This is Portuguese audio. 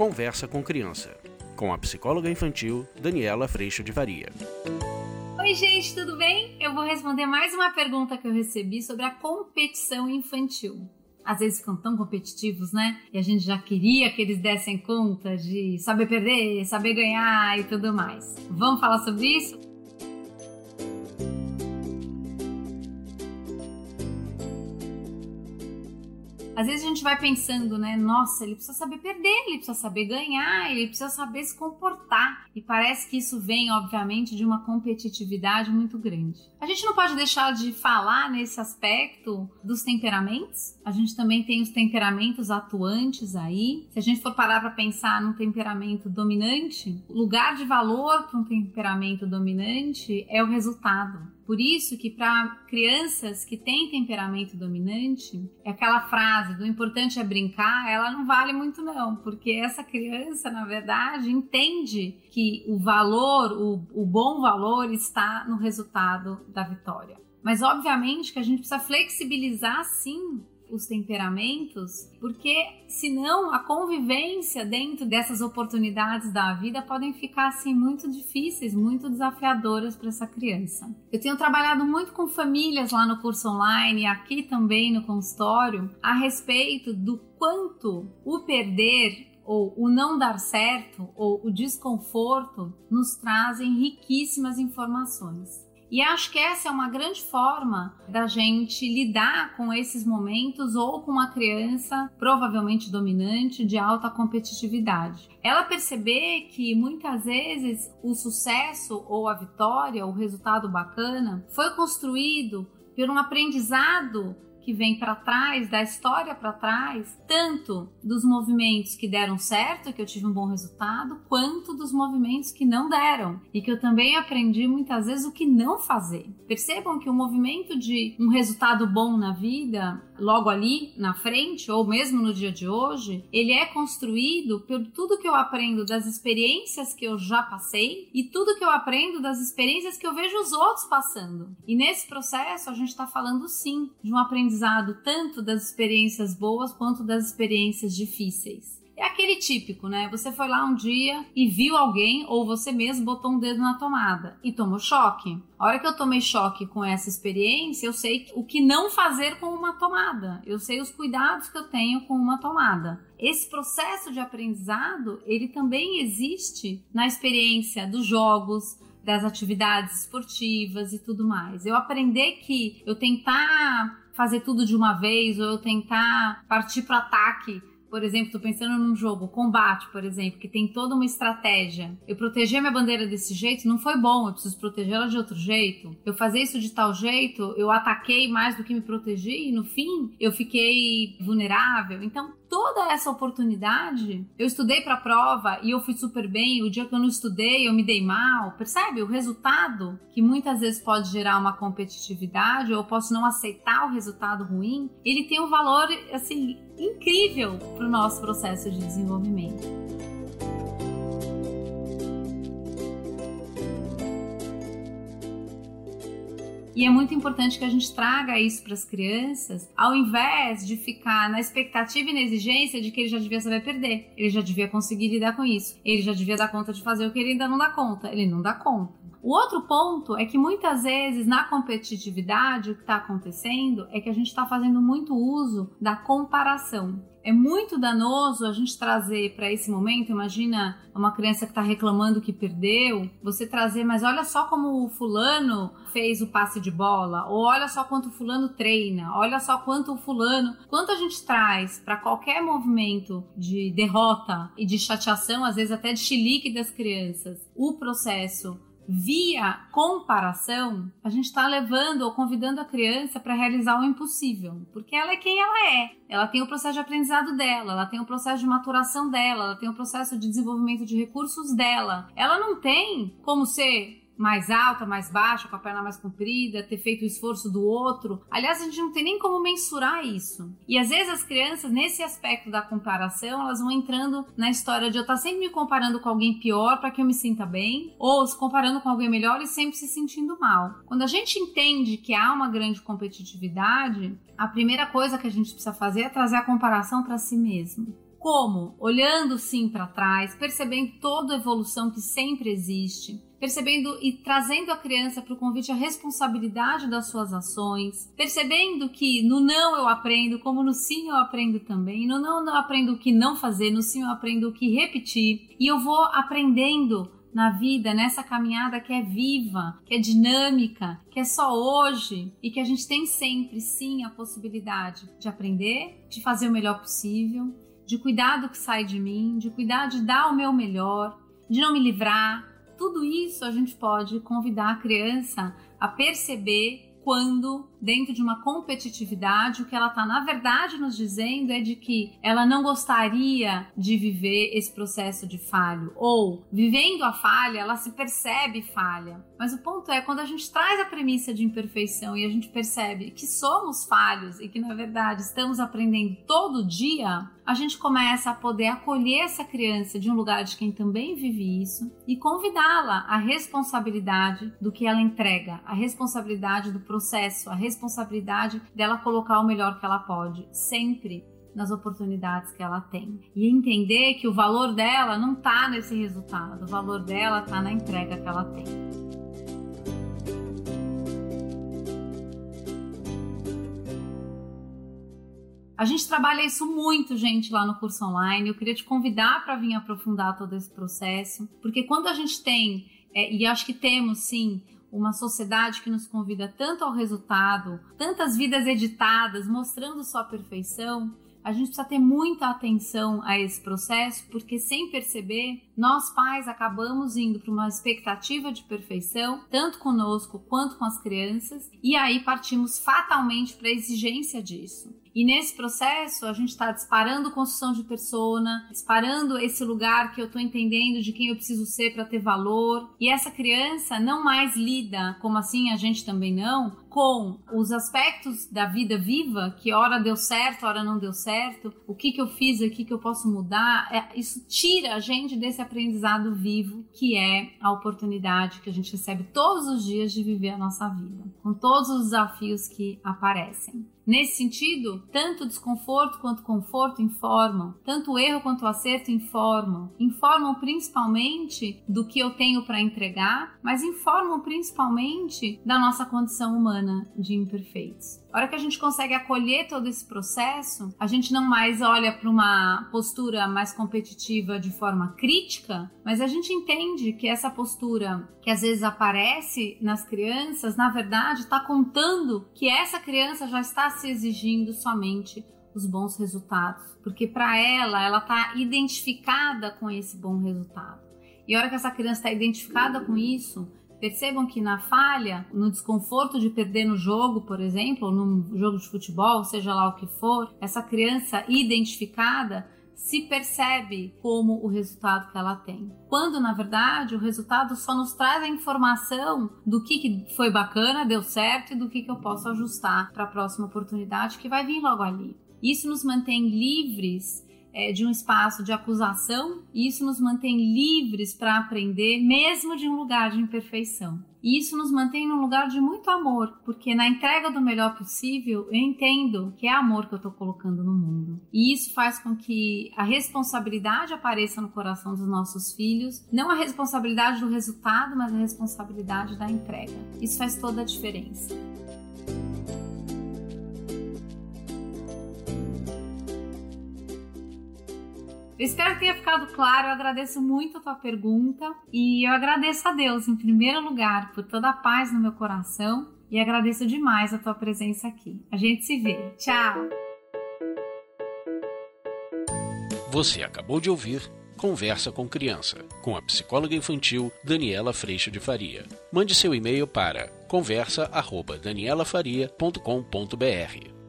Conversa com Criança, com a psicóloga infantil Daniela Freixo de Varia. Oi, gente, tudo bem? Eu vou responder mais uma pergunta que eu recebi sobre a competição infantil. Às vezes ficam tão competitivos, né? E a gente já queria que eles dessem conta de saber perder, saber ganhar e tudo mais. Vamos falar sobre isso? Às vezes a gente vai pensando, né? Nossa, ele precisa saber perder, ele precisa saber ganhar, ele precisa saber se comportar. E parece que isso vem, obviamente, de uma competitividade muito grande. A gente não pode deixar de falar nesse aspecto dos temperamentos. A gente também tem os temperamentos atuantes aí. Se a gente for parar para pensar num temperamento dominante, o lugar de valor para um temperamento dominante é o resultado. Por isso que para crianças que têm temperamento dominante, aquela frase do importante é brincar, ela não vale muito não, porque essa criança, na verdade, entende que o valor, o, o bom valor está no resultado da vitória. Mas obviamente que a gente precisa flexibilizar sim os temperamentos, porque senão a convivência dentro dessas oportunidades da vida podem ficar assim muito difíceis, muito desafiadoras para essa criança. Eu tenho trabalhado muito com famílias lá no curso online e aqui também no consultório a respeito do quanto o perder ou o não dar certo ou o desconforto nos trazem riquíssimas informações. E acho que essa é uma grande forma da gente lidar com esses momentos ou com uma criança provavelmente dominante de alta competitividade. Ela perceber que muitas vezes o sucesso ou a vitória, o resultado bacana, foi construído por um aprendizado que vem para trás, da história para trás, tanto dos movimentos que deram certo, que eu tive um bom resultado, quanto dos movimentos que não deram e que eu também aprendi muitas vezes o que não fazer. Percebam que o movimento de um resultado bom na vida, logo ali na frente ou mesmo no dia de hoje, ele é construído por tudo que eu aprendo das experiências que eu já passei e tudo que eu aprendo das experiências que eu vejo os outros passando. E nesse processo a gente está falando sim de um aprendizado tanto das experiências boas quanto das experiências difíceis. É aquele típico, né? Você foi lá um dia e viu alguém ou você mesmo botou um dedo na tomada e tomou choque. A hora que eu tomei choque com essa experiência, eu sei o que não fazer com uma tomada. Eu sei os cuidados que eu tenho com uma tomada. Esse processo de aprendizado, ele também existe na experiência dos jogos, das atividades esportivas e tudo mais. Eu aprender que eu tentar fazer tudo de uma vez ou eu tentar partir para ataque por exemplo, estou pensando num jogo, combate, por exemplo, que tem toda uma estratégia. Eu proteger minha bandeira desse jeito não foi bom, eu preciso protegê-la de outro jeito. Eu fazer isso de tal jeito, eu ataquei mais do que me protegi e no fim eu fiquei vulnerável. Então, toda essa oportunidade, eu estudei para a prova e eu fui super bem. O dia que eu não estudei, eu me dei mal. Percebe? O resultado, que muitas vezes pode gerar uma competitividade, ou eu posso não aceitar o resultado ruim, ele tem um valor, assim, incrível para o nosso processo de desenvolvimento. E é muito importante que a gente traga isso para as crianças, ao invés de ficar na expectativa e na exigência de que ele já devia saber perder, ele já devia conseguir lidar com isso, ele já devia dar conta de fazer o que ele ainda não dá conta, ele não dá conta. O outro ponto é que muitas vezes na competitividade o que está acontecendo é que a gente está fazendo muito uso da comparação. É muito danoso a gente trazer para esse momento. Imagina uma criança que está reclamando que perdeu, você trazer, mas olha só como o fulano fez o passe de bola, ou olha só quanto o fulano treina, olha só quanto o fulano, quanto a gente traz para qualquer movimento de derrota e de chateação, às vezes até de chilique das crianças, o processo via comparação, a gente está levando ou convidando a criança para realizar o impossível, porque ela é quem ela é. Ela tem o processo de aprendizado dela, ela tem o processo de maturação dela, ela tem o processo de desenvolvimento de recursos dela. Ela não tem como ser mais alta, mais baixa, com a perna mais comprida, ter feito o esforço do outro. Aliás, a gente não tem nem como mensurar isso. E às vezes as crianças, nesse aspecto da comparação, elas vão entrando na história de eu estar sempre me comparando com alguém pior para que eu me sinta bem, ou se comparando com alguém melhor e sempre se sentindo mal. Quando a gente entende que há uma grande competitividade, a primeira coisa que a gente precisa fazer é trazer a comparação para si mesmo. Como? Olhando sim para trás, percebendo toda a evolução que sempre existe, percebendo e trazendo a criança para o convite à responsabilidade das suas ações, percebendo que no não eu aprendo, como no sim eu aprendo também, no não eu aprendo o que não fazer, no sim eu aprendo o que repetir, e eu vou aprendendo na vida, nessa caminhada que é viva, que é dinâmica, que é só hoje e que a gente tem sempre, sim, a possibilidade de aprender, de fazer o melhor possível, de cuidar do que sai de mim, de cuidar de dar o meu melhor, de não me livrar. Tudo isso a gente pode convidar a criança a perceber quando, dentro de uma competitividade, o que ela está, na verdade, nos dizendo é de que ela não gostaria de viver esse processo de falho. Ou, vivendo a falha, ela se percebe falha. Mas o ponto é, quando a gente traz a premissa de imperfeição e a gente percebe que somos falhos e que, na verdade, estamos aprendendo todo dia, a gente começa a poder acolher essa criança de um lugar de quem também vive isso e convidá-la à responsabilidade do que ela entrega, a responsabilidade do processo, a responsabilidade dela colocar o melhor que ela pode, sempre nas oportunidades que ela tem. E entender que o valor dela não está nesse resultado, o valor dela está na entrega que ela tem. A gente trabalha isso muito, gente, lá no curso online. Eu queria te convidar para vir aprofundar todo esse processo, porque quando a gente tem, é, e acho que temos sim, uma sociedade que nos convida tanto ao resultado, tantas vidas editadas mostrando sua perfeição, a gente precisa ter muita atenção a esse processo, porque sem perceber, nós pais acabamos indo para uma expectativa de perfeição, tanto conosco quanto com as crianças, e aí partimos fatalmente para a exigência disso. E nesse processo, a gente está disparando construção de persona, disparando esse lugar que eu estou entendendo de quem eu preciso ser para ter valor. E essa criança não mais lida, como assim a gente também não, com os aspectos da vida viva, que hora deu certo, hora não deu certo, o que, que eu fiz aqui que eu posso mudar. É, isso tira a gente desse aprendizado vivo, que é a oportunidade que a gente recebe todos os dias de viver a nossa vida, com todos os desafios que aparecem. Nesse sentido, tanto desconforto quanto conforto informam, tanto o erro quanto o acerto informam. Informam principalmente do que eu tenho para entregar, mas informam principalmente da nossa condição humana de imperfeitos. A hora que a gente consegue acolher todo esse processo, a gente não mais olha para uma postura mais competitiva de forma crítica, mas a gente entende que essa postura que às vezes aparece nas crianças, na verdade, está contando que essa criança já está se exigindo somente os bons resultados, porque para ela, ela está identificada com esse bom resultado. E a hora que essa criança está identificada com isso, Percebam que na falha, no desconforto de perder no jogo, por exemplo, ou num jogo de futebol, seja lá o que for, essa criança identificada se percebe como o resultado que ela tem. Quando, na verdade, o resultado só nos traz a informação do que, que foi bacana, deu certo e do que, que eu posso ajustar para a próxima oportunidade que vai vir logo ali. Isso nos mantém livres é, de um espaço de acusação e isso nos mantém livres para aprender, mesmo de um lugar de imperfeição. E isso nos mantém num lugar de muito amor, porque na entrega do melhor possível eu entendo que é amor que eu estou colocando no mundo. E isso faz com que a responsabilidade apareça no coração dos nossos filhos, não a responsabilidade do resultado, mas a responsabilidade da entrega. Isso faz toda a diferença. Eu espero que tenha ficado claro. Eu agradeço muito a tua pergunta e eu agradeço a Deus, em primeiro lugar, por toda a paz no meu coração e agradeço demais a tua presença aqui. A gente se vê. Tchau! Você acabou de ouvir Conversa com Criança, com a psicóloga infantil Daniela Freixo de Faria. Mande seu e-mail para conversa@danielafaria.com.br.